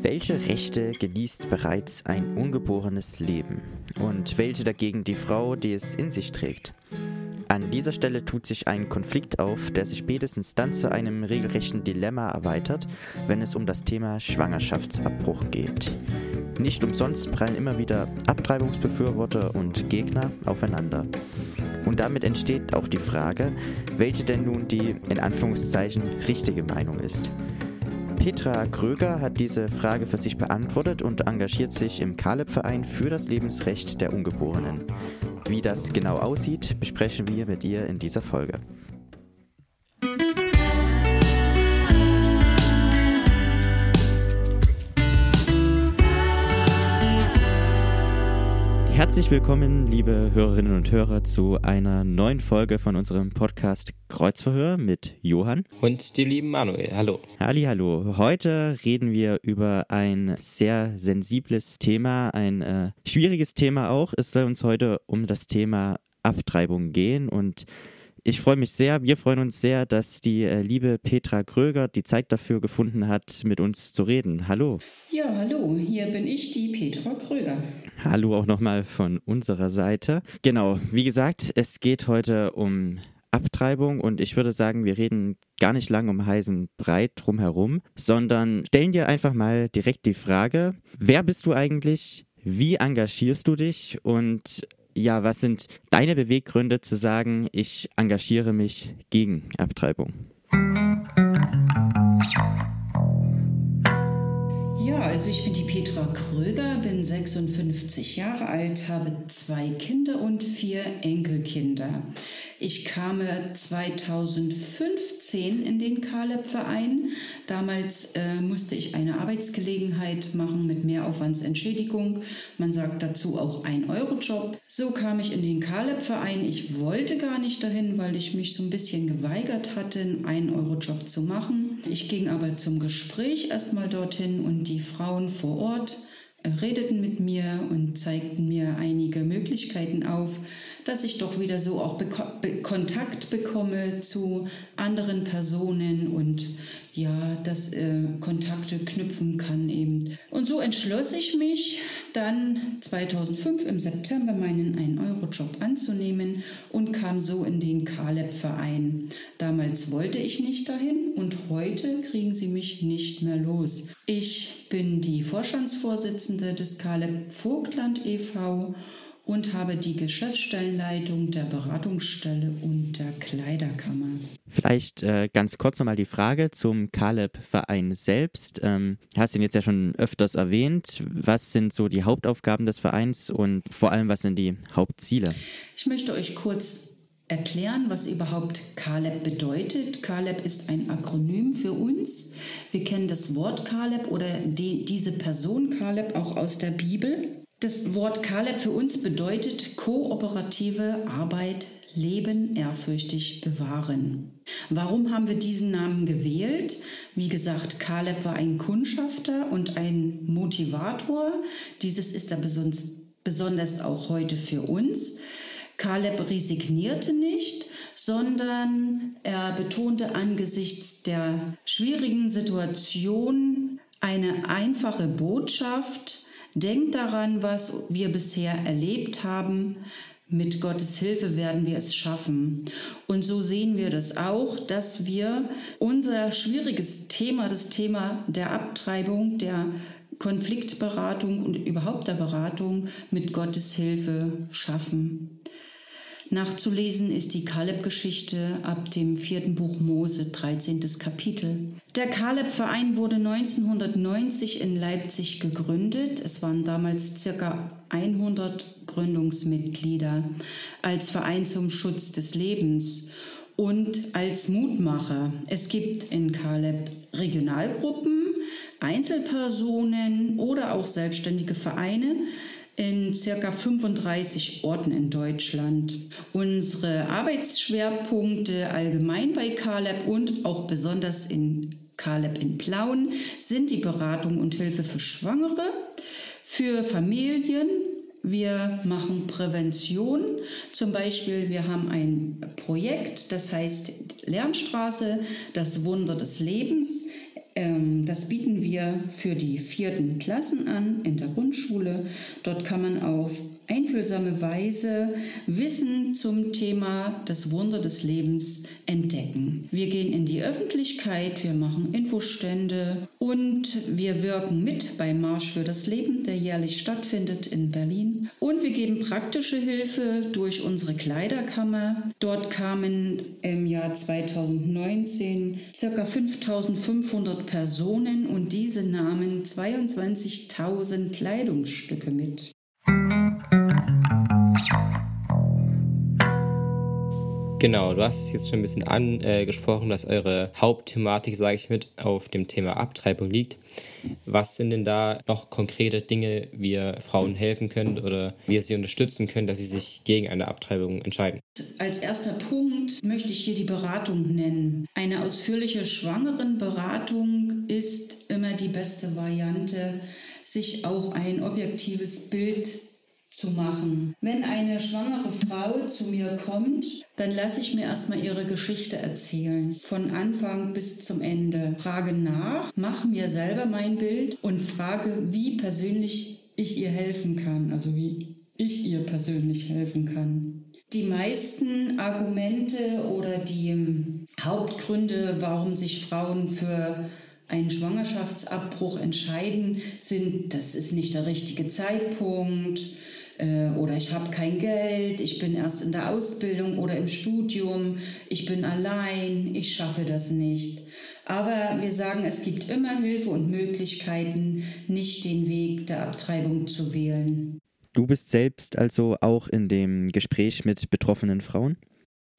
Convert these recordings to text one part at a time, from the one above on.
Welche Rechte genießt bereits ein ungeborenes Leben und welche dagegen die Frau, die es in sich trägt? An dieser Stelle tut sich ein Konflikt auf, der sich spätestens dann zu einem regelrechten Dilemma erweitert, wenn es um das Thema Schwangerschaftsabbruch geht. Nicht umsonst prallen immer wieder Abtreibungsbefürworter und Gegner aufeinander. Und damit entsteht auch die Frage, welche denn nun die in Anführungszeichen richtige Meinung ist. Petra Kröger hat diese Frage für sich beantwortet und engagiert sich im Kaleb-Verein für das Lebensrecht der Ungeborenen. Wie das genau aussieht, besprechen wir mit ihr in dieser Folge. Herzlich willkommen, liebe Hörerinnen und Hörer, zu einer neuen Folge von unserem Podcast Kreuzverhör mit Johann. Und dem lieben Manuel. Hallo. Halli, hallo. Heute reden wir über ein sehr sensibles Thema, ein äh, schwieriges Thema auch. Es soll uns heute um das Thema Abtreibung gehen und ich freue mich sehr, wir freuen uns sehr, dass die äh, liebe Petra Kröger die Zeit dafür gefunden hat, mit uns zu reden. Hallo. Ja, hallo, hier bin ich, die Petra Kröger. Hallo auch nochmal von unserer Seite. Genau, wie gesagt, es geht heute um Abtreibung und ich würde sagen, wir reden gar nicht lang um heißen Breit drumherum, sondern stellen dir einfach mal direkt die Frage, wer bist du eigentlich? Wie engagierst du dich und ja, was sind deine Beweggründe zu sagen, ich engagiere mich gegen Abtreibung? Ja, also ich bin die Petra Kröger, bin 56 Jahre alt, habe zwei Kinder und vier Enkelkinder. Ich kam 2015 in den Kaleb-Verein. Damals äh, musste ich eine Arbeitsgelegenheit machen mit Mehraufwandsentschädigung. Man sagt dazu auch ein Euro-Job. So kam ich in den Kaleb-Verein. Ich wollte gar nicht dahin, weil ich mich so ein bisschen geweigert hatte, einen Euro-Job zu machen. Ich ging aber zum Gespräch erstmal dorthin und die Frauen vor Ort redeten mit mir und zeigten mir einige Möglichkeiten auf, dass ich doch wieder so auch Beko Be Kontakt bekomme zu anderen Personen und ja, dass äh, Kontakte knüpfen kann eben. Und so entschloss ich mich dann 2005 im September meinen 1-Euro-Job anzunehmen und kam so in den Kaleb-Verein. Damals wollte ich nicht dahin und heute kriegen sie mich nicht mehr los. Ich bin die Vorstandsvorsitzende des Kaleb Vogtland e.V und habe die Geschäftsstellenleitung der Beratungsstelle und der Kleiderkammer. Vielleicht äh, ganz kurz nochmal die Frage zum Caleb-Verein selbst. Ähm, hast ihn jetzt ja schon öfters erwähnt. Was sind so die Hauptaufgaben des Vereins und vor allem, was sind die Hauptziele? Ich möchte euch kurz erklären, was überhaupt Caleb bedeutet. Caleb ist ein Akronym für uns. Wir kennen das Wort Caleb oder die, diese Person Caleb auch aus der Bibel. Das Wort Kaleb für uns bedeutet kooperative Arbeit, Leben ehrfürchtig bewahren. Warum haben wir diesen Namen gewählt? Wie gesagt, Kaleb war ein Kundschafter und ein Motivator. Dieses ist er besonders auch heute für uns. Kaleb resignierte nicht, sondern er betonte angesichts der schwierigen Situation eine einfache Botschaft, Denkt daran, was wir bisher erlebt haben. Mit Gottes Hilfe werden wir es schaffen. Und so sehen wir das auch, dass wir unser schwieriges Thema, das Thema der Abtreibung, der Konfliktberatung und überhaupt der Beratung mit Gottes Hilfe schaffen. Nachzulesen ist die Kaleb-Geschichte ab dem vierten Buch Mose, 13. Kapitel. Der Kaleb-Verein wurde 1990 in Leipzig gegründet. Es waren damals circa 100 Gründungsmitglieder als Verein zum Schutz des Lebens und als Mutmacher. Es gibt in Kaleb Regionalgruppen, Einzelpersonen oder auch selbstständige Vereine, in circa 35 Orten in Deutschland. Unsere Arbeitsschwerpunkte allgemein bei Caleb und auch besonders in Caleb in Plauen sind die Beratung und Hilfe für Schwangere, für Familien. Wir machen Prävention. Zum Beispiel, wir haben ein Projekt, das heißt Lernstraße, das Wunder des Lebens. Ähm, das bieten wir für die vierten Klassen an in der Grundschule. Dort kann man auf einfühlsame Weise Wissen zum Thema das Wunder des Lebens entdecken. Wir gehen in die Öffentlichkeit, wir machen Infostände und wir wirken mit beim Marsch für das Leben, der jährlich stattfindet in Berlin. Und wir geben praktische Hilfe durch unsere Kleiderkammer. Dort kamen im Jahr 2019 ca. 5500 Personen und diese nahmen 22.000 Kleidungsstücke mit. Genau, du hast es jetzt schon ein bisschen angesprochen, dass eure Hauptthematik, sage ich mit, auf dem Thema Abtreibung liegt. Was sind denn da noch konkrete Dinge, wie ihr Frauen helfen könnt oder wie ihr sie unterstützen könnt, dass sie sich gegen eine Abtreibung entscheiden? Als erster Punkt möchte ich hier die Beratung nennen. Eine ausführliche Schwangerenberatung ist immer die beste Variante, sich auch ein objektives Bild zu machen. Wenn eine schwangere Frau zu mir kommt, dann lasse ich mir erstmal ihre Geschichte erzählen, von Anfang bis zum Ende. Frage nach, mache mir selber mein Bild und frage, wie persönlich ich ihr helfen kann, also wie ich ihr persönlich helfen kann. Die meisten Argumente oder die Hauptgründe, warum sich Frauen für einen Schwangerschaftsabbruch entscheiden, sind, das ist nicht der richtige Zeitpunkt, äh, oder ich habe kein Geld, ich bin erst in der Ausbildung oder im Studium, ich bin allein, ich schaffe das nicht. Aber wir sagen, es gibt immer Hilfe und Möglichkeiten, nicht den Weg der Abtreibung zu wählen. Du bist selbst also auch in dem Gespräch mit betroffenen Frauen?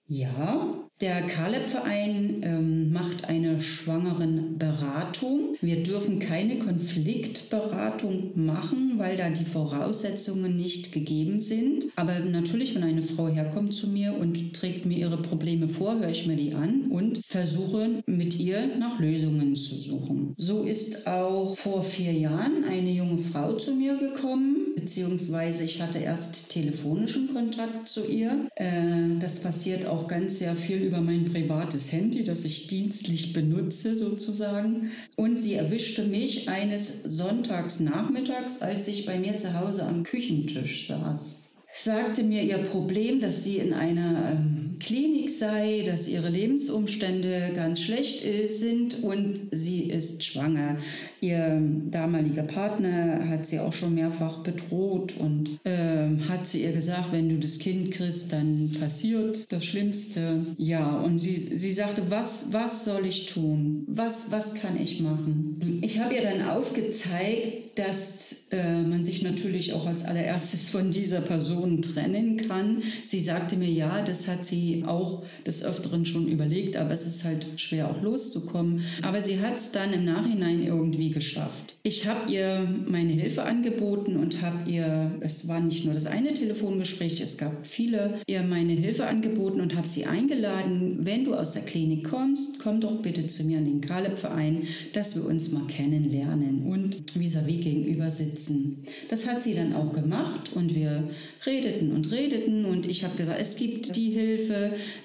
Ja, der Kaleb-Verein ähm, macht eine Schwangerenberatung. Wir dürfen keine Konfliktberatung machen, weil da die Voraussetzungen nicht gegeben sind. Aber natürlich, wenn eine Frau herkommt zu mir und trägt mir ihre Probleme vor, höre ich mir die an und versuche mit ihr nach Lösungen zu suchen. So ist auch vor vier Jahren eine junge Frau zu mir gekommen, beziehungsweise ich hatte erst telefonischen Kontakt zu ihr. Äh, das passiert auch ganz sehr viel über mein privates Handy, das ich dienstlich benutze sozusagen. Und sie erwischte mich eines Sonntags nachmittags, als ich bei mir zu Hause am Küchentisch saß sagte mir ihr Problem, dass sie in einer ähm, Klinik sei, dass ihre Lebensumstände ganz schlecht sind und sie ist schwanger. Ihr damaliger Partner hat sie auch schon mehrfach bedroht und äh, hat zu ihr gesagt, wenn du das Kind kriegst, dann passiert das Schlimmste. Ja, und sie, sie sagte, was, was soll ich tun? Was, was kann ich machen? Ich habe ihr dann aufgezeigt, dass äh, man sich natürlich auch als allererstes von dieser Person trennen kann. Sie sagte mir, ja, das hat sie auch des Öfteren schon überlegt, aber es ist halt schwer auch loszukommen. Aber sie hat es dann im Nachhinein irgendwie geschafft. Ich habe ihr meine Hilfe angeboten und habe ihr, es war nicht nur das eine Telefongespräch, es gab viele, ihr meine Hilfe angeboten und habe sie eingeladen, wenn du aus der Klinik kommst, komm doch bitte zu mir in den Kaleb-Verein, dass wir uns mal kennenlernen und vis-à-vis -vis gegenüber sitzen. Das hat sie dann auch gemacht und wir redeten und redeten und ich habe gesagt, es gibt die Hilfe,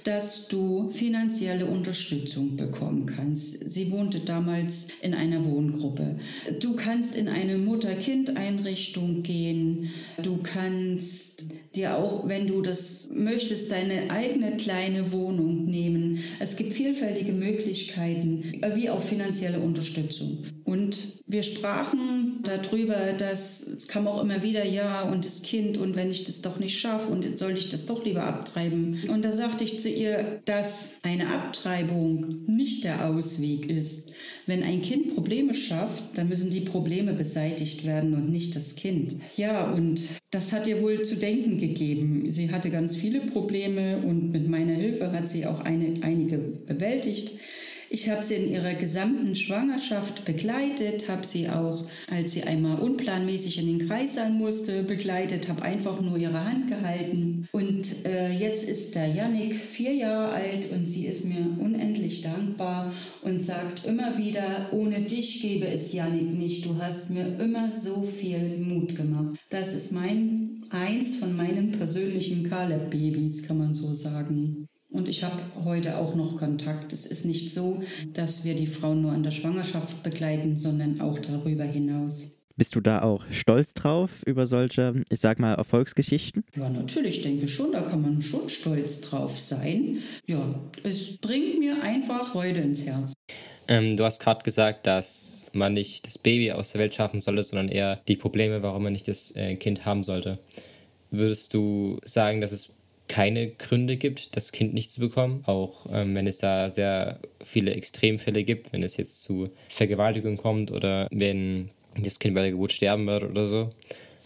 dass du finanzielle Unterstützung bekommen kannst. Sie wohnte damals in einer Wohngruppe. Du kannst in eine Mutter-Kind-Einrichtung gehen. Du kannst dir auch, wenn du das möchtest, deine eigene kleine Wohnung nehmen. Es gibt vielfältige Möglichkeiten, wie auch finanzielle Unterstützung. Und wir sprachen darüber, dass es kam auch immer wieder, ja, und das Kind, und wenn ich das doch nicht schaffe, und soll ich das doch lieber abtreiben. Und da sagte ich zu ihr, dass eine Abtreibung nicht der Ausweg ist. Wenn ein Kind Probleme schafft, dann müssen die Probleme beseitigt werden und nicht das Kind. Ja, und das hat ihr wohl zu denken gegeben. Sie hatte ganz viele Probleme und mit meiner Hilfe hat sie auch eine, einige bewältigt. Ich habe sie in ihrer gesamten Schwangerschaft begleitet, habe sie auch, als sie einmal unplanmäßig in den Kreissaal musste, begleitet, habe einfach nur ihre Hand gehalten. Und äh, jetzt ist der Yannick vier Jahre alt und sie ist mir unendlich dankbar und sagt immer wieder, ohne dich gäbe es Yannick nicht. Du hast mir immer so viel Mut gemacht. Das ist mein eins von meinen persönlichen Caleb-Babys, kann man so sagen. Und ich habe heute auch noch Kontakt. Es ist nicht so, dass wir die Frauen nur an der Schwangerschaft begleiten, sondern auch darüber hinaus. Bist du da auch stolz drauf über solche, ich sag mal, Erfolgsgeschichten? Ja, natürlich denke ich schon, da kann man schon stolz drauf sein. Ja, es bringt mir einfach Freude ins Herz. Ähm, du hast gerade gesagt, dass man nicht das Baby aus der Welt schaffen sollte, sondern eher die Probleme, warum man nicht das äh, Kind haben sollte. Würdest du sagen, dass es keine Gründe gibt, das Kind nicht zu bekommen, auch ähm, wenn es da sehr viele Extremfälle gibt, wenn es jetzt zu Vergewaltigung kommt oder wenn das Kind bei der Geburt sterben wird oder so.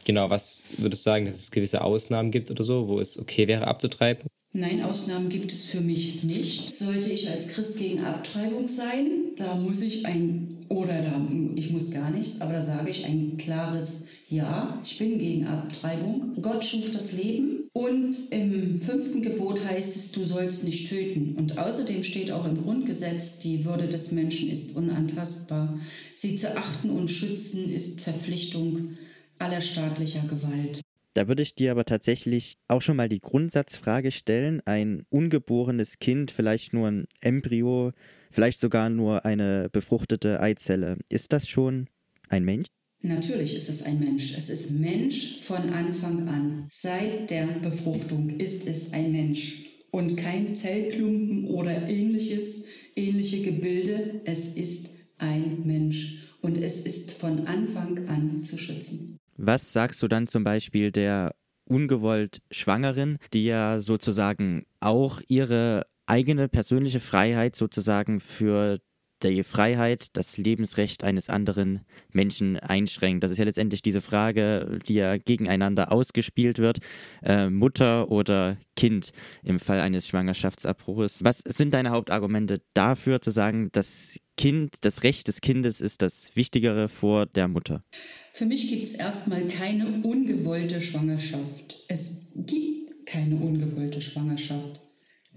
Genau, was würdest du sagen, dass es gewisse Ausnahmen gibt oder so, wo es okay wäre abzutreiben? Nein, Ausnahmen gibt es für mich nicht. Sollte ich als Christ gegen Abtreibung sein, da muss ich ein, oder da, ich muss gar nichts, aber da sage ich ein klares Ja, ich bin gegen Abtreibung. Gott schuf das Leben und im fünften Gebot heißt es, du sollst nicht töten. Und außerdem steht auch im Grundgesetz, die Würde des Menschen ist unantastbar. Sie zu achten und schützen ist Verpflichtung aller staatlicher Gewalt. Da würde ich dir aber tatsächlich auch schon mal die Grundsatzfrage stellen. Ein ungeborenes Kind, vielleicht nur ein Embryo, vielleicht sogar nur eine befruchtete Eizelle. Ist das schon ein Mensch? Natürlich ist es ein Mensch. Es ist Mensch von Anfang an. Seit der Befruchtung ist es ein Mensch und kein Zellklumpen oder ähnliches, ähnliche Gebilde. Es ist ein Mensch und es ist von Anfang an zu schützen. Was sagst du dann zum Beispiel der ungewollt Schwangeren, die ja sozusagen auch ihre eigene persönliche Freiheit sozusagen für die Freiheit, das Lebensrecht eines anderen Menschen einschränkt. Das ist ja letztendlich diese Frage, die ja gegeneinander ausgespielt wird, äh, Mutter oder Kind im Fall eines Schwangerschaftsabbruches. Was sind deine Hauptargumente dafür zu sagen, das Kind, das Recht des Kindes ist das Wichtigere vor der Mutter? Für mich gibt es erstmal keine ungewollte Schwangerschaft. Es gibt keine ungewollte Schwangerschaft.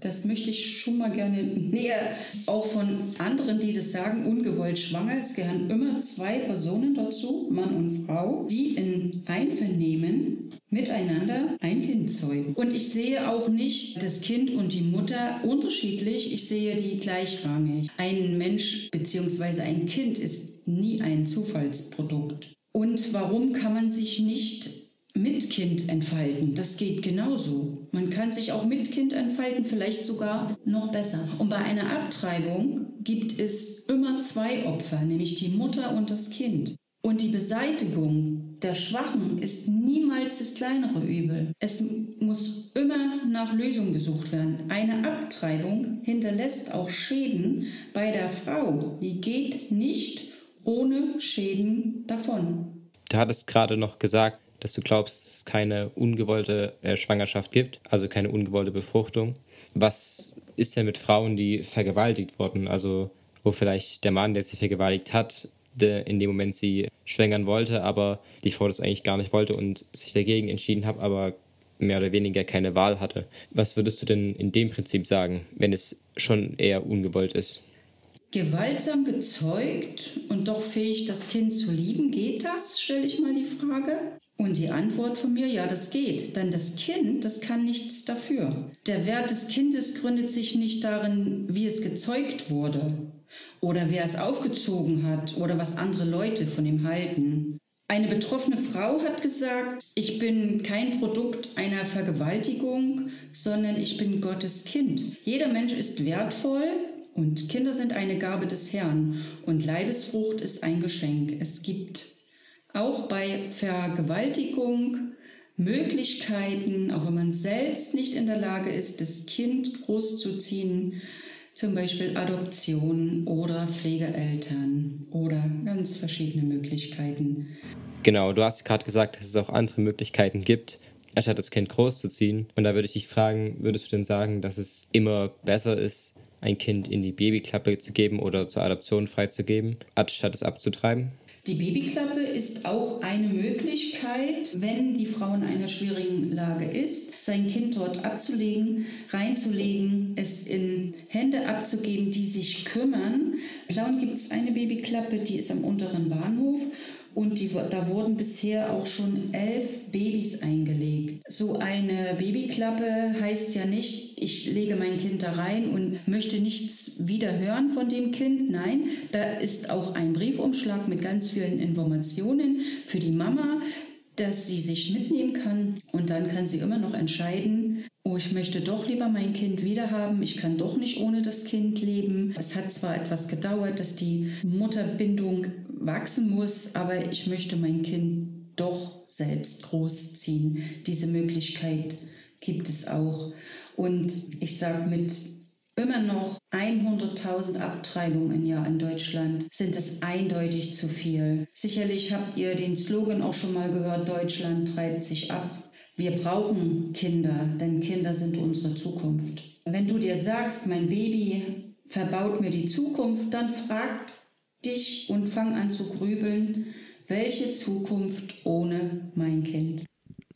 Das möchte ich schon mal gerne näher, auch von anderen, die das sagen, ungewollt schwanger. Es gehören immer zwei Personen dazu, Mann und Frau, die in Einvernehmen miteinander ein Kind zeugen. Und ich sehe auch nicht das Kind und die Mutter unterschiedlich, ich sehe die gleichrangig. Ein Mensch bzw. ein Kind ist nie ein Zufallsprodukt. Und warum kann man sich nicht mit Kind entfalten. Das geht genauso. Man kann sich auch mit Kind entfalten, vielleicht sogar noch besser. Und bei einer Abtreibung gibt es immer zwei Opfer, nämlich die Mutter und das Kind. Und die Beseitigung der Schwachen ist niemals das kleinere Übel. Es muss immer nach Lösung gesucht werden. Eine Abtreibung hinterlässt auch Schäden bei der Frau. Die geht nicht ohne Schäden davon. Du hattest gerade noch gesagt, dass du glaubst, dass es keine ungewollte äh, Schwangerschaft gibt, also keine ungewollte Befruchtung. Was ist denn mit Frauen, die vergewaltigt wurden? Also wo vielleicht der Mann, der sie vergewaltigt hat, der in dem Moment sie schwängern wollte, aber die Frau das eigentlich gar nicht wollte und sich dagegen entschieden hat, aber mehr oder weniger keine Wahl hatte. Was würdest du denn in dem Prinzip sagen, wenn es schon eher ungewollt ist? Gewaltsam gezeugt und doch fähig, das Kind zu lieben, geht das? Stelle ich mal die Frage. Und die Antwort von mir, ja, das geht. Denn das Kind, das kann nichts dafür. Der Wert des Kindes gründet sich nicht darin, wie es gezeugt wurde oder wer es aufgezogen hat oder was andere Leute von ihm halten. Eine betroffene Frau hat gesagt, ich bin kein Produkt einer Vergewaltigung, sondern ich bin Gottes Kind. Jeder Mensch ist wertvoll und Kinder sind eine Gabe des Herrn und Leibesfrucht ist ein Geschenk. Es gibt auch bei Vergewaltigung Möglichkeiten, auch wenn man selbst nicht in der Lage ist, das Kind großzuziehen, zum Beispiel Adoption oder Pflegeeltern oder ganz verschiedene Möglichkeiten. Genau, du hast gerade gesagt, dass es auch andere Möglichkeiten gibt, anstatt das Kind großzuziehen. Und da würde ich dich fragen, würdest du denn sagen, dass es immer besser ist, ein Kind in die Babyklappe zu geben oder zur Adoption freizugeben, anstatt es abzutreiben? Die Babyklappe ist auch eine Möglichkeit, wenn die Frau in einer schwierigen Lage ist, sein Kind dort abzulegen, reinzulegen, es in Hände abzugeben, die sich kümmern. In Lauen gibt es eine Babyklappe, die ist am unteren Bahnhof und die, da wurden bisher auch schon elf Babys eingelegt. So eine Babyklappe heißt ja nicht, ich lege mein Kind da rein und möchte nichts wieder hören von dem Kind. Nein, da ist auch ein Briefumschlag mit ganz vielen Informationen für die Mama, dass sie sich mitnehmen kann und dann kann sie immer noch entscheiden, oh, ich möchte doch lieber mein Kind wiederhaben, ich kann doch nicht ohne das Kind leben. Es hat zwar etwas gedauert, dass die Mutterbindung wachsen muss, aber ich möchte mein Kind doch selbst großziehen. Diese Möglichkeit gibt es auch. Und ich sage mit immer noch 100.000 Abtreibungen im Jahr in Deutschland sind es eindeutig zu viel. Sicherlich habt ihr den Slogan auch schon mal gehört, Deutschland treibt sich ab. Wir brauchen Kinder, denn Kinder sind unsere Zukunft. Wenn du dir sagst, mein Baby verbaut mir die Zukunft, dann frag dich und fang an zu grübeln, welche Zukunft ohne mein Kind.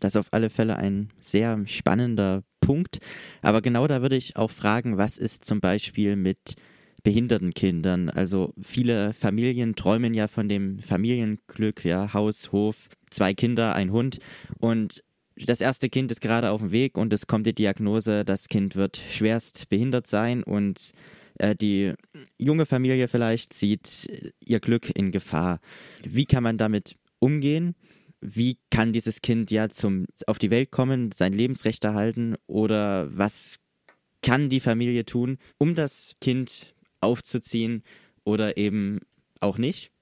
Das ist auf alle Fälle ein sehr spannender Punkt. Aber genau da würde ich auch fragen, was ist zum Beispiel mit behinderten Kindern? Also viele Familien träumen ja von dem Familienglück, ja, Haus, Hof, zwei Kinder, ein Hund. Und das erste Kind ist gerade auf dem Weg und es kommt die Diagnose, das Kind wird schwerst behindert sein und äh, die junge Familie vielleicht sieht ihr Glück in Gefahr. Wie kann man damit umgehen? wie kann dieses Kind ja zum, auf die Welt kommen, sein Lebensrecht erhalten oder was kann die Familie tun, um das Kind aufzuziehen oder eben auch nicht?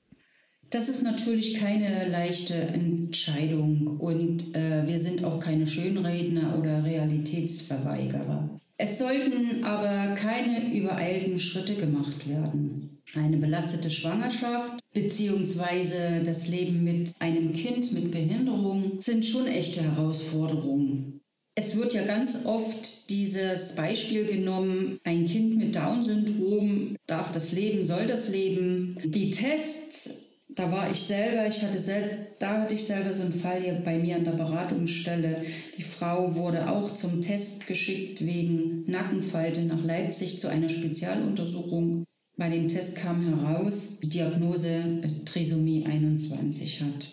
Das ist natürlich keine leichte Entscheidung und äh, wir sind auch keine Schönredner oder Realitätsverweigerer. Es sollten aber keine übereilten Schritte gemacht werden. Eine belastete Schwangerschaft bzw. das Leben mit einem Kind mit Behinderung sind schon echte Herausforderungen. Es wird ja ganz oft dieses Beispiel genommen, ein Kind mit Down-Syndrom darf das leben, soll das leben. Die Tests da war ich selber, ich hatte sel da hatte ich selber so einen Fall hier bei mir an der Beratungsstelle. Die Frau wurde auch zum Test geschickt wegen Nackenfalte nach Leipzig zu einer Spezialuntersuchung. Bei dem Test kam heraus, die Diagnose äh, Trisomie 21 hat.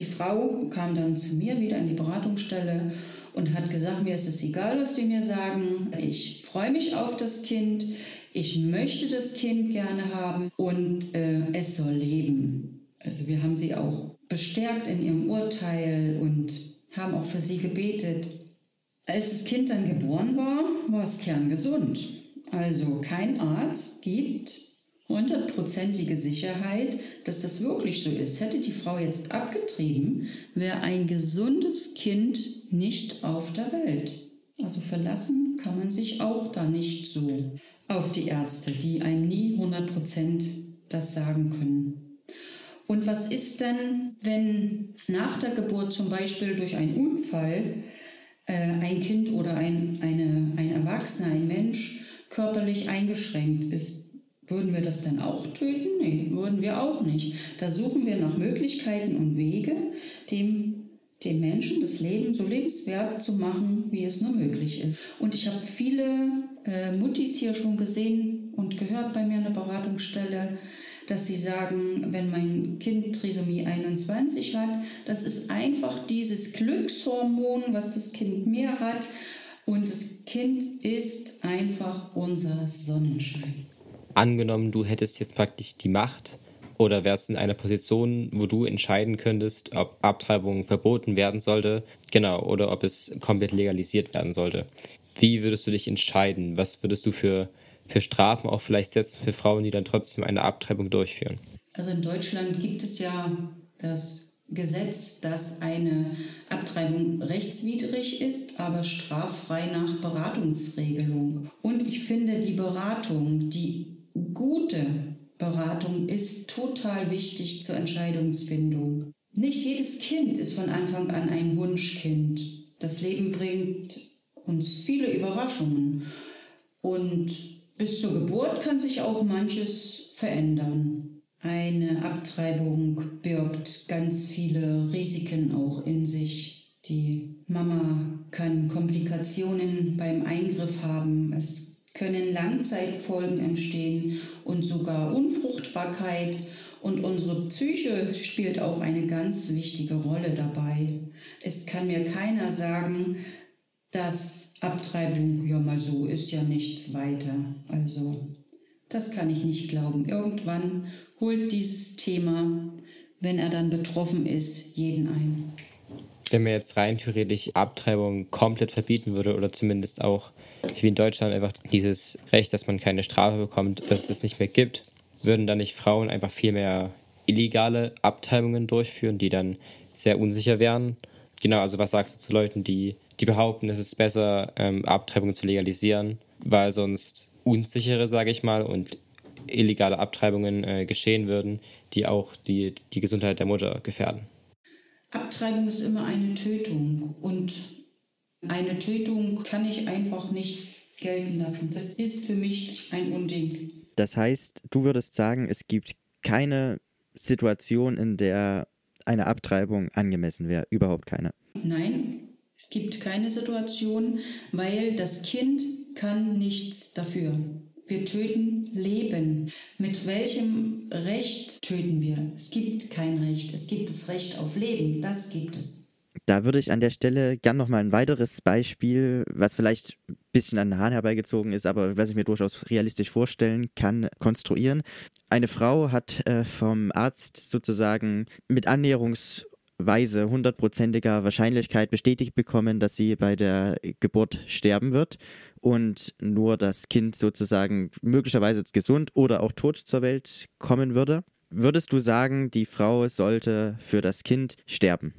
Die Frau kam dann zu mir wieder in die Beratungsstelle und hat gesagt, mir ist es egal, was die mir sagen. Ich freue mich auf das Kind. Ich möchte das Kind gerne haben und äh, es soll leben. Also wir haben sie auch bestärkt in ihrem Urteil und haben auch für sie gebetet. Als das Kind dann geboren war, war es kerngesund. Also kein Arzt gibt hundertprozentige Sicherheit, dass das wirklich so ist. Hätte die Frau jetzt abgetrieben, wäre ein gesundes Kind nicht auf der Welt. Also verlassen kann man sich auch da nicht so auf die Ärzte, die einem nie 100% das sagen können. Und was ist denn, wenn nach der Geburt zum Beispiel durch einen Unfall äh, ein Kind oder ein, eine, ein Erwachsener, ein Mensch körperlich eingeschränkt ist? Würden wir das dann auch töten? Nee, würden wir auch nicht. Da suchen wir nach Möglichkeiten und Wege, dem, dem Menschen das Leben so lebenswert zu machen, wie es nur möglich ist. Und ich habe viele äh, Muttis hier schon gesehen und gehört bei mir in der Beratungsstelle, dass sie sagen, wenn mein Kind Trisomie 21 hat, das ist einfach dieses Glückshormon, was das Kind mehr hat. Und das Kind ist einfach unser Sonnenschein. Angenommen, du hättest jetzt praktisch die Macht oder wärst in einer Position, wo du entscheiden könntest, ob Abtreibung verboten werden sollte, genau, oder ob es komplett legalisiert werden sollte. Wie würdest du dich entscheiden? Was würdest du für für Strafen auch vielleicht setzen für Frauen, die dann trotzdem eine Abtreibung durchführen? Also in Deutschland gibt es ja das Gesetz, dass eine Abtreibung rechtswidrig ist, aber straffrei nach Beratungsregelung. Und ich finde, die Beratung, die gute Beratung ist total wichtig zur Entscheidungsfindung. Nicht jedes Kind ist von Anfang an ein Wunschkind. Das Leben bringt uns viele Überraschungen. Und bis zur Geburt kann sich auch manches verändern. Eine Abtreibung birgt ganz viele Risiken auch in sich. Die Mama kann Komplikationen beim Eingriff haben. Es können Langzeitfolgen entstehen und sogar Unfruchtbarkeit. Und unsere Psyche spielt auch eine ganz wichtige Rolle dabei. Es kann mir keiner sagen, dass Abtreibung ja mal so ist ja nichts weiter. Also das kann ich nicht glauben. Irgendwann holt dieses Thema, wenn er dann betroffen ist, jeden ein. Wenn man jetzt rein theoretisch Abtreibung komplett verbieten würde oder zumindest auch wie in Deutschland einfach dieses Recht, dass man keine Strafe bekommt, dass es das nicht mehr gibt, würden dann nicht Frauen einfach viel mehr illegale Abtreibungen durchführen, die dann sehr unsicher wären? Genau, also was sagst du zu Leuten, die, die behaupten, es ist besser, ähm, Abtreibungen zu legalisieren, weil sonst unsichere, sage ich mal, und illegale Abtreibungen äh, geschehen würden, die auch die, die Gesundheit der Mutter gefährden? Abtreibung ist immer eine Tötung und eine Tötung kann ich einfach nicht gelten lassen. Das ist für mich ein Unding. Das heißt, du würdest sagen, es gibt keine Situation, in der eine Abtreibung angemessen wäre. Überhaupt keine. Nein, es gibt keine Situation, weil das Kind kann nichts dafür. Wir töten Leben. Mit welchem Recht töten wir? Es gibt kein Recht. Es gibt das Recht auf Leben. Das gibt es. Da würde ich an der Stelle gern noch mal ein weiteres Beispiel, was vielleicht ein bisschen an den Haaren herbeigezogen ist, aber was ich mir durchaus realistisch vorstellen kann, konstruieren. Eine Frau hat äh, vom Arzt sozusagen mit Annäherungsweise hundertprozentiger Wahrscheinlichkeit bestätigt bekommen, dass sie bei der Geburt sterben wird und nur das Kind sozusagen möglicherweise gesund oder auch tot zur Welt kommen würde. Würdest du sagen, die Frau sollte für das Kind sterben?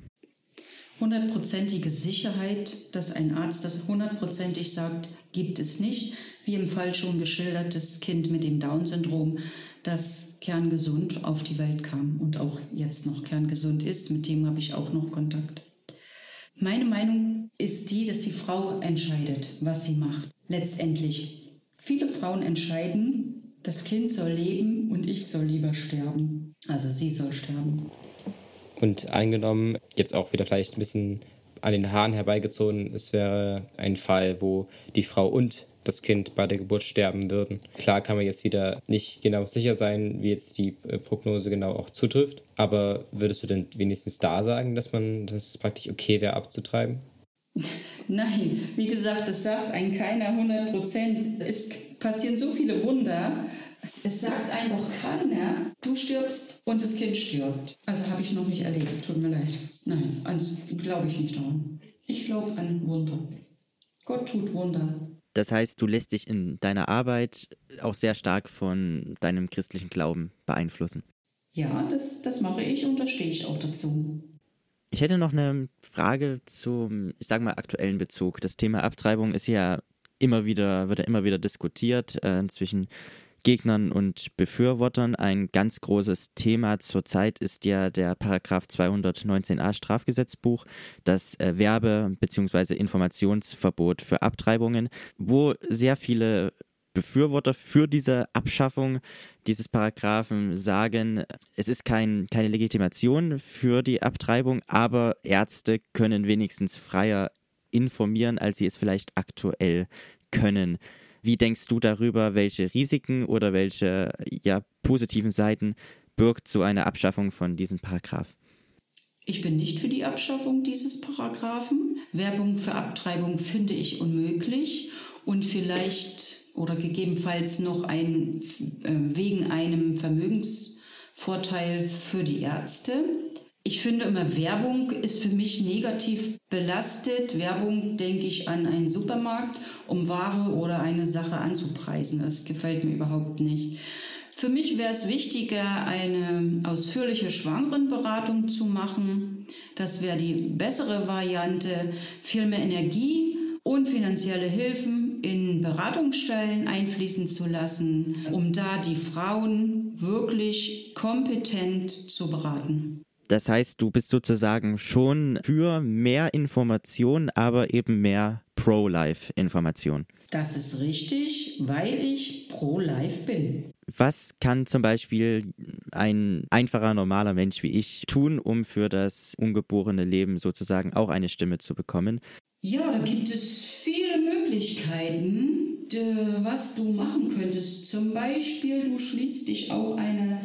Hundertprozentige Sicherheit, dass ein Arzt das hundertprozentig sagt, gibt es nicht. Wie im Fall schon geschildert, das Kind mit dem Down-Syndrom, das kerngesund auf die Welt kam und auch jetzt noch kerngesund ist. Mit dem habe ich auch noch Kontakt. Meine Meinung ist die, dass die Frau entscheidet, was sie macht. Letztendlich. Viele Frauen entscheiden, das Kind soll leben und ich soll lieber sterben. Also sie soll sterben. Und angenommen, jetzt auch wieder vielleicht ein bisschen an den Haaren herbeigezogen, es wäre ein Fall, wo die Frau und das Kind bei der Geburt sterben würden. Klar kann man jetzt wieder nicht genau sicher sein, wie jetzt die äh, Prognose genau auch zutrifft, aber würdest du denn wenigstens da sagen, dass man das praktisch okay wäre abzutreiben? Nein, wie gesagt, das sagt ein keiner 100 Prozent. Es passieren so viele Wunder. Es sagt einem doch keiner, du stirbst und das Kind stirbt. Also habe ich noch nicht erlebt, tut mir leid. Nein, glaube ich nicht daran. Ich glaube an Wunder. Gott tut Wunder. Das heißt, du lässt dich in deiner Arbeit auch sehr stark von deinem christlichen Glauben beeinflussen. Ja, das, das mache ich und da stehe ich auch dazu. Ich hätte noch eine Frage zum, ich sage mal, aktuellen Bezug. Das Thema Abtreibung ist ja immer wieder, wird ja immer wieder diskutiert äh, zwischen Gegnern und Befürwortern. Ein ganz großes Thema zurzeit ist ja der Paragraph 219a Strafgesetzbuch, das äh, Werbe- bzw. Informationsverbot für Abtreibungen, wo sehr viele Befürworter für diese Abschaffung dieses Paragraphen sagen, es ist kein, keine Legitimation für die Abtreibung, aber Ärzte können wenigstens freier informieren, als sie es vielleicht aktuell können. Wie denkst du darüber, welche Risiken oder welche ja, positiven Seiten birgt so eine Abschaffung von diesem Paragraph? Ich bin nicht für die Abschaffung dieses Paragraphen. Werbung für Abtreibung finde ich unmöglich und vielleicht oder gegebenenfalls noch ein, äh, wegen einem Vermögensvorteil für die Ärzte. Ich finde immer, Werbung ist für mich negativ belastet. Werbung denke ich an einen Supermarkt, um Ware oder eine Sache anzupreisen. Das gefällt mir überhaupt nicht. Für mich wäre es wichtiger, eine ausführliche Schwangerenberatung zu machen. Das wäre die bessere Variante. Viel mehr Energie und finanzielle Hilfen in Beratungsstellen einfließen zu lassen, um da die Frauen wirklich kompetent zu beraten. Das heißt, du bist sozusagen schon für mehr Information, aber eben mehr Pro-Life-Information. Das ist richtig, weil ich Pro-Life bin. Was kann zum Beispiel ein einfacher, normaler Mensch wie ich tun, um für das ungeborene Leben sozusagen auch eine Stimme zu bekommen? Ja, da gibt es viele Möglichkeiten, was du machen könntest. Zum Beispiel, du schließt dich auch einer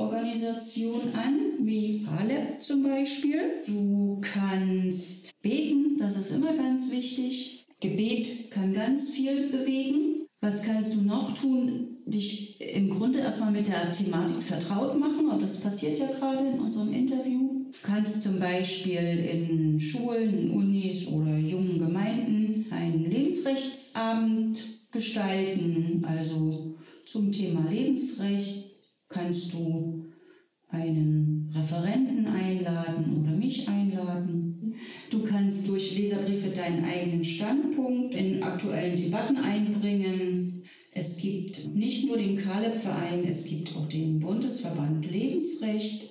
Lebensrechtsorganisationen an, wie Haleb zum Beispiel. Du kannst beten, das ist immer ganz wichtig. Gebet kann ganz viel bewegen. Was kannst du noch tun? Dich im Grunde erstmal mit der Thematik vertraut machen. Und das passiert ja gerade in unserem Interview. Du kannst zum Beispiel in Schulen, in Unis oder jungen Gemeinden einen Lebensrechtsabend gestalten. Also zum Thema Lebensrecht kannst du einen Referenten einladen oder mich einladen. Du kannst durch Leserbriefe deinen eigenen Standpunkt in aktuellen Debatten einbringen. Es gibt nicht nur den Kaleb-Verein, es gibt auch den Bundesverband Lebensrecht,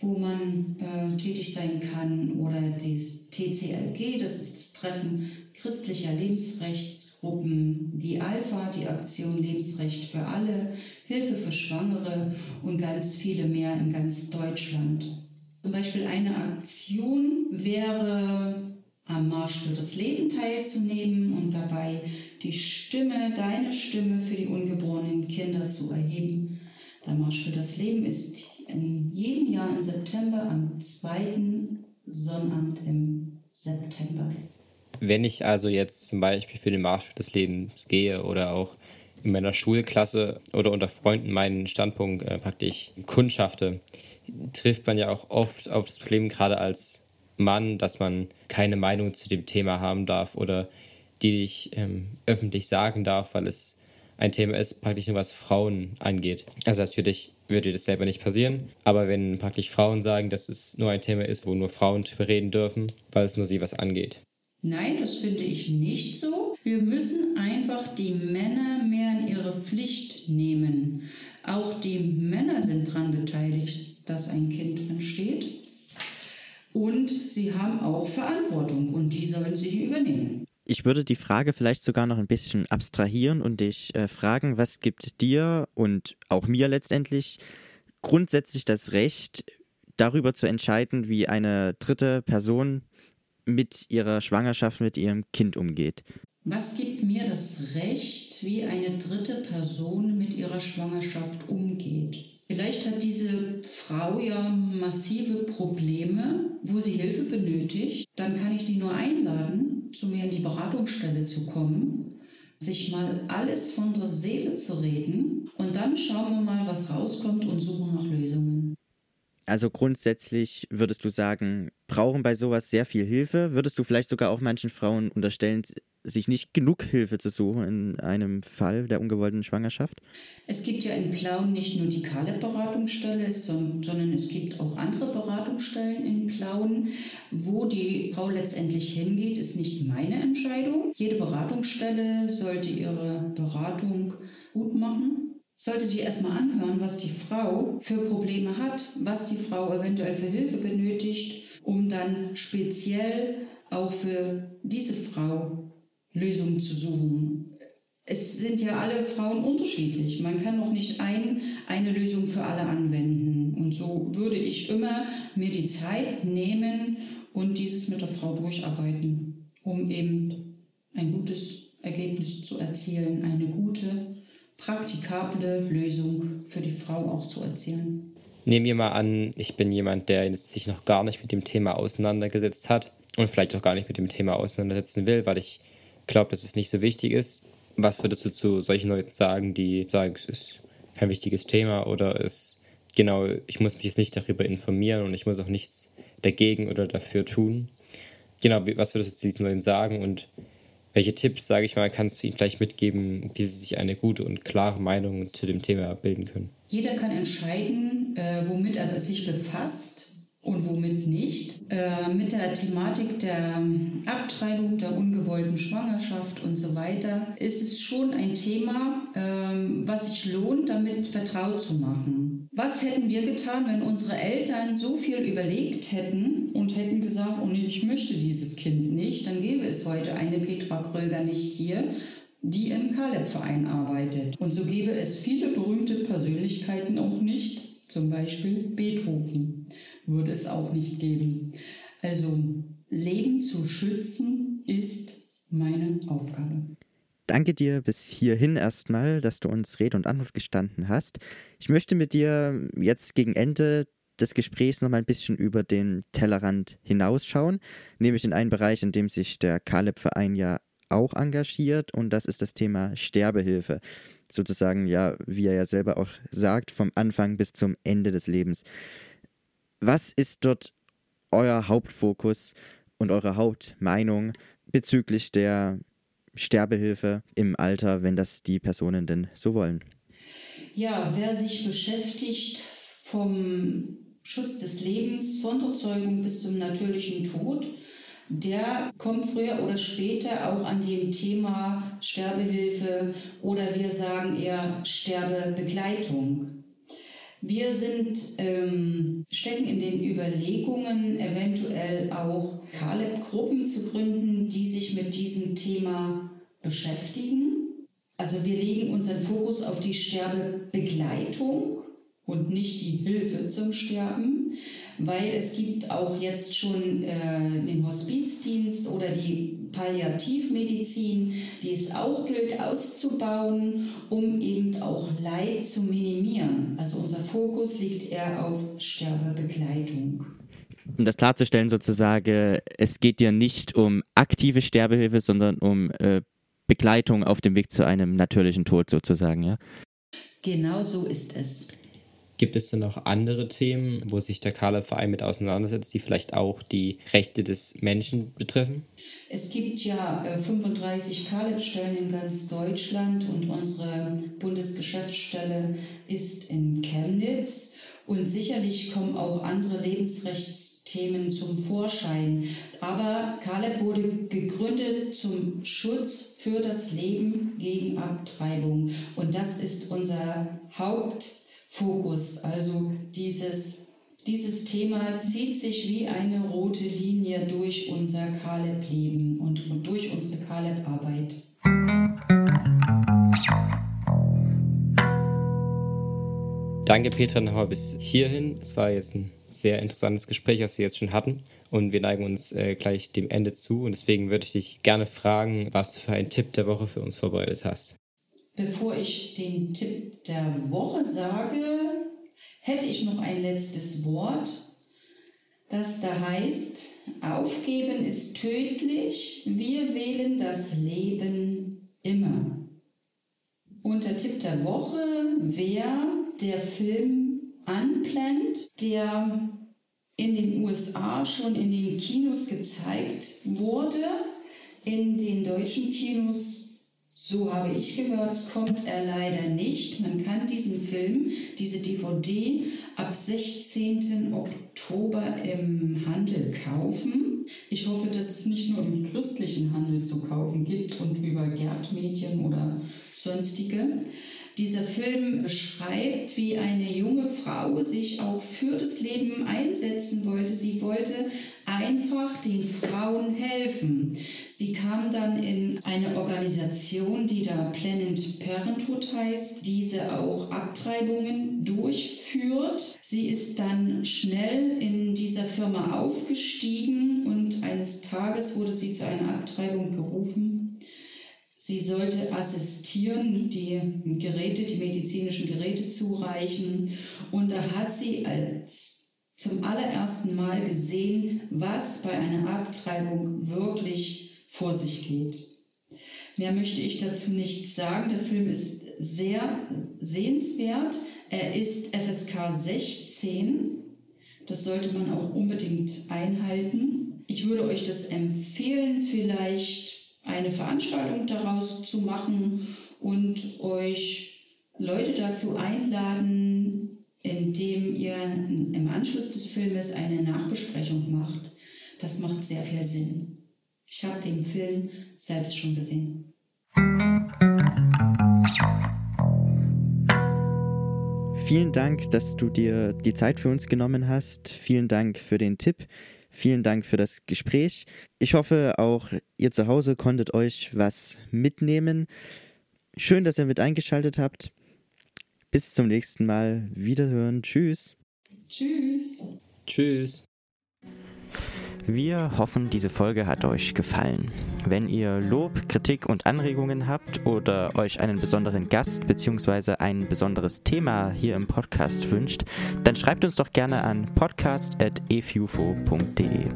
wo man äh, tätig sein kann, oder das TCLG, das ist das Treffen christlicher Lebensrechtsgruppen, die Alpha, die Aktion Lebensrecht für alle, Hilfe für Schwangere und ganz viele mehr in ganz Deutschland. Zum Beispiel eine Aktion wäre, am Marsch für das Leben teilzunehmen und dabei die Stimme, deine Stimme für die ungeborenen Kinder zu erheben. Der Marsch für das Leben ist in jedem Jahr im September am zweiten Sonnabend im September. Wenn ich also jetzt zum Beispiel für den Marsch des Lebens gehe oder auch in meiner Schulklasse oder unter Freunden meinen Standpunkt äh, praktisch kundschafte, trifft man ja auch oft auf das Problem, gerade als Mann, dass man keine Meinung zu dem Thema haben darf oder die ich ähm, öffentlich sagen darf, weil es ein Thema ist, praktisch nur was Frauen angeht. Also natürlich würde das selber nicht passieren, aber wenn praktisch Frauen sagen, dass es nur ein Thema ist, wo nur Frauen reden dürfen, weil es nur sie was angeht. Nein, das finde ich nicht so. Wir müssen einfach die Männer mehr in ihre Pflicht nehmen. Auch die Männer sind daran beteiligt, dass ein Kind entsteht. Und sie haben auch Verantwortung und die sollen sie übernehmen. Ich würde die Frage vielleicht sogar noch ein bisschen abstrahieren und dich äh, fragen, was gibt dir und auch mir letztendlich grundsätzlich das Recht, darüber zu entscheiden, wie eine dritte Person mit ihrer Schwangerschaft, mit ihrem Kind umgeht. Was gibt mir das Recht, wie eine dritte Person mit ihrer Schwangerschaft umgeht? Vielleicht hat diese Frau ja massive Probleme, wo sie Hilfe benötigt. Dann kann ich sie nur einladen, zu mir in die Beratungsstelle zu kommen, sich mal alles von der Seele zu reden und dann schauen wir mal, was rauskommt und suchen nach Lösungen. Also grundsätzlich würdest du sagen, brauchen bei sowas sehr viel Hilfe. Würdest du vielleicht sogar auch manchen Frauen unterstellen, sich nicht genug Hilfe zu suchen in einem Fall der ungewollten Schwangerschaft? Es gibt ja in Plauen nicht nur die Kaleb-Beratungsstelle, sondern es gibt auch andere Beratungsstellen in Plauen. Wo die Frau letztendlich hingeht, ist nicht meine Entscheidung. Jede Beratungsstelle sollte ihre Beratung gut machen sollte sich erstmal anhören, was die Frau für Probleme hat, was die Frau eventuell für Hilfe benötigt, um dann speziell auch für diese Frau Lösungen zu suchen. Es sind ja alle Frauen unterschiedlich. Man kann noch nicht ein, eine Lösung für alle anwenden. Und so würde ich immer mir die Zeit nehmen und dieses mit der Frau durcharbeiten, um eben ein gutes Ergebnis zu erzielen, eine gute praktikable Lösung für die Frau auch zu erzielen. Nehmen wir mal an, ich bin jemand, der sich noch gar nicht mit dem Thema auseinandergesetzt hat und vielleicht auch gar nicht mit dem Thema auseinandersetzen will, weil ich glaube, dass es nicht so wichtig ist. Was würdest du zu solchen Leuten sagen, die sagen, es ist kein wichtiges Thema oder es genau, ich muss mich jetzt nicht darüber informieren und ich muss auch nichts dagegen oder dafür tun? Genau, was würdest du zu diesen Leuten sagen und welche Tipps, sage ich mal, kannst du ihnen vielleicht mitgeben, wie sie sich eine gute und klare Meinung zu dem Thema bilden können? Jeder kann entscheiden, äh, womit er sich befasst und womit nicht. Äh, mit der Thematik der Abtreibung, der ungewollten Schwangerschaft und so weiter ist es schon ein Thema, äh, was sich lohnt, damit vertraut zu machen. Was hätten wir getan, wenn unsere Eltern so viel überlegt hätten und hätten gesagt, oh nee, ich möchte dieses Kind nicht, dann gäbe es heute eine Petra Kröger nicht hier die im Kaleb-Verein arbeitet. Und so gäbe es viele berühmte Persönlichkeiten auch nicht, zum Beispiel Beethoven würde es auch nicht geben. Also Leben zu schützen ist meine Aufgabe. Danke dir bis hierhin erstmal, dass du uns Rede und Antwort gestanden hast. Ich möchte mit dir jetzt gegen Ende des Gesprächs noch mal ein bisschen über den Tellerrand hinausschauen, nämlich in einen Bereich, in dem sich der Kaleb-Verein ja auch engagiert und das ist das Thema Sterbehilfe. Sozusagen, ja, wie er ja selber auch sagt, vom Anfang bis zum Ende des Lebens. Was ist dort euer Hauptfokus und eure Hauptmeinung bezüglich der Sterbehilfe im Alter, wenn das die Personen denn so wollen? Ja, wer sich beschäftigt vom Schutz des Lebens von der Zeugung bis zum natürlichen Tod, der kommt früher oder später auch an dem Thema Sterbehilfe oder wir sagen eher Sterbebegleitung. Wir sind, ähm, stecken in den Überlegungen, eventuell auch Kaleb-Gruppen zu gründen, die sich mit diesem Thema beschäftigen. Also wir legen unseren Fokus auf die Sterbebegleitung und nicht die Hilfe zum Sterben, weil es gibt auch jetzt schon äh, den Hospizdienst oder die Palliativmedizin, die es auch gilt auszubauen, um eben auch Leid zu minimieren. Also unser Fokus liegt eher auf Sterbebegleitung. Um das klarzustellen sozusagen, es geht dir nicht um aktive Sterbehilfe, sondern um äh, Begleitung auf dem Weg zu einem natürlichen Tod sozusagen, ja? Genau so ist es. Gibt es denn noch andere Themen, wo sich der Kala-Verein mit auseinandersetzt, die vielleicht auch die Rechte des Menschen betreffen? Es gibt ja 35 äh, Kaleb-Stellen in ganz Deutschland und unsere Bundesgeschäftsstelle ist in Chemnitz. Und sicherlich kommen auch andere Lebensrechtsthemen zum Vorschein. Aber Kaleb wurde gegründet zum Schutz für das Leben gegen Abtreibung. Und das ist unser Haupt Fokus. Also dieses, dieses Thema zieht sich wie eine rote Linie durch unser Kaleb-Leben und, durch unsere Kaleb-Arbeit. Danke Petra nochmal bis hierhin. Es war jetzt ein sehr interessantes Gespräch, was wir jetzt schon hatten. Und wir neigen uns äh, gleich dem Ende zu. Und deswegen würde ich dich gerne fragen, was du für einen Tipp der Woche für uns vorbereitet hast. Bevor ich den Tipp der Woche sage, hätte ich noch ein letztes Wort, das da heißt, aufgeben ist tödlich, wir wählen das Leben immer. Und der Tipp der Woche wäre der Film Unplanned, der in den USA schon in den Kinos gezeigt wurde, in den deutschen Kinos so habe ich gehört, kommt er leider nicht. Man kann diesen Film, diese DVD ab 16. Oktober im Handel kaufen. Ich hoffe, dass es nicht nur im christlichen Handel zu kaufen gibt und über Gerdmedien oder sonstige. Dieser Film beschreibt, wie eine junge Frau sich auch für das Leben einsetzen wollte. Sie wollte einfach den Frauen helfen. Sie kam dann in eine Organisation, die da Planned Parenthood heißt, diese auch Abtreibungen durchführt. Sie ist dann schnell in dieser Firma aufgestiegen und eines Tages wurde sie zu einer Abtreibung gerufen Sie sollte assistieren, die Geräte, die medizinischen Geräte zureichen. Und da hat sie als zum allerersten Mal gesehen, was bei einer Abtreibung wirklich vor sich geht. Mehr möchte ich dazu nicht sagen. Der Film ist sehr sehenswert. Er ist FSK 16. Das sollte man auch unbedingt einhalten. Ich würde euch das empfehlen, vielleicht eine Veranstaltung daraus zu machen und euch Leute dazu einladen, indem ihr im Anschluss des Filmes eine Nachbesprechung macht. Das macht sehr viel Sinn. Ich habe den Film selbst schon gesehen. Vielen Dank, dass du dir die Zeit für uns genommen hast. Vielen Dank für den Tipp. Vielen Dank für das Gespräch. Ich hoffe, auch ihr zu Hause konntet euch was mitnehmen. Schön, dass ihr mit eingeschaltet habt. Bis zum nächsten Mal. Wiederhören. Tschüss. Tschüss. Tschüss. Wir hoffen, diese Folge hat euch gefallen. Wenn ihr Lob, Kritik und Anregungen habt oder euch einen besonderen Gast bzw. ein besonderes Thema hier im Podcast wünscht, dann schreibt uns doch gerne an podcast.efufo.de.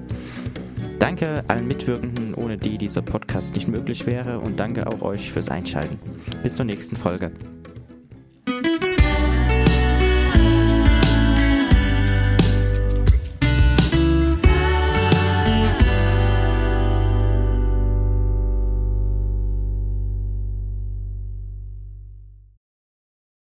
Danke allen Mitwirkenden, ohne die dieser Podcast nicht möglich wäre und danke auch euch fürs Einschalten. Bis zur nächsten Folge.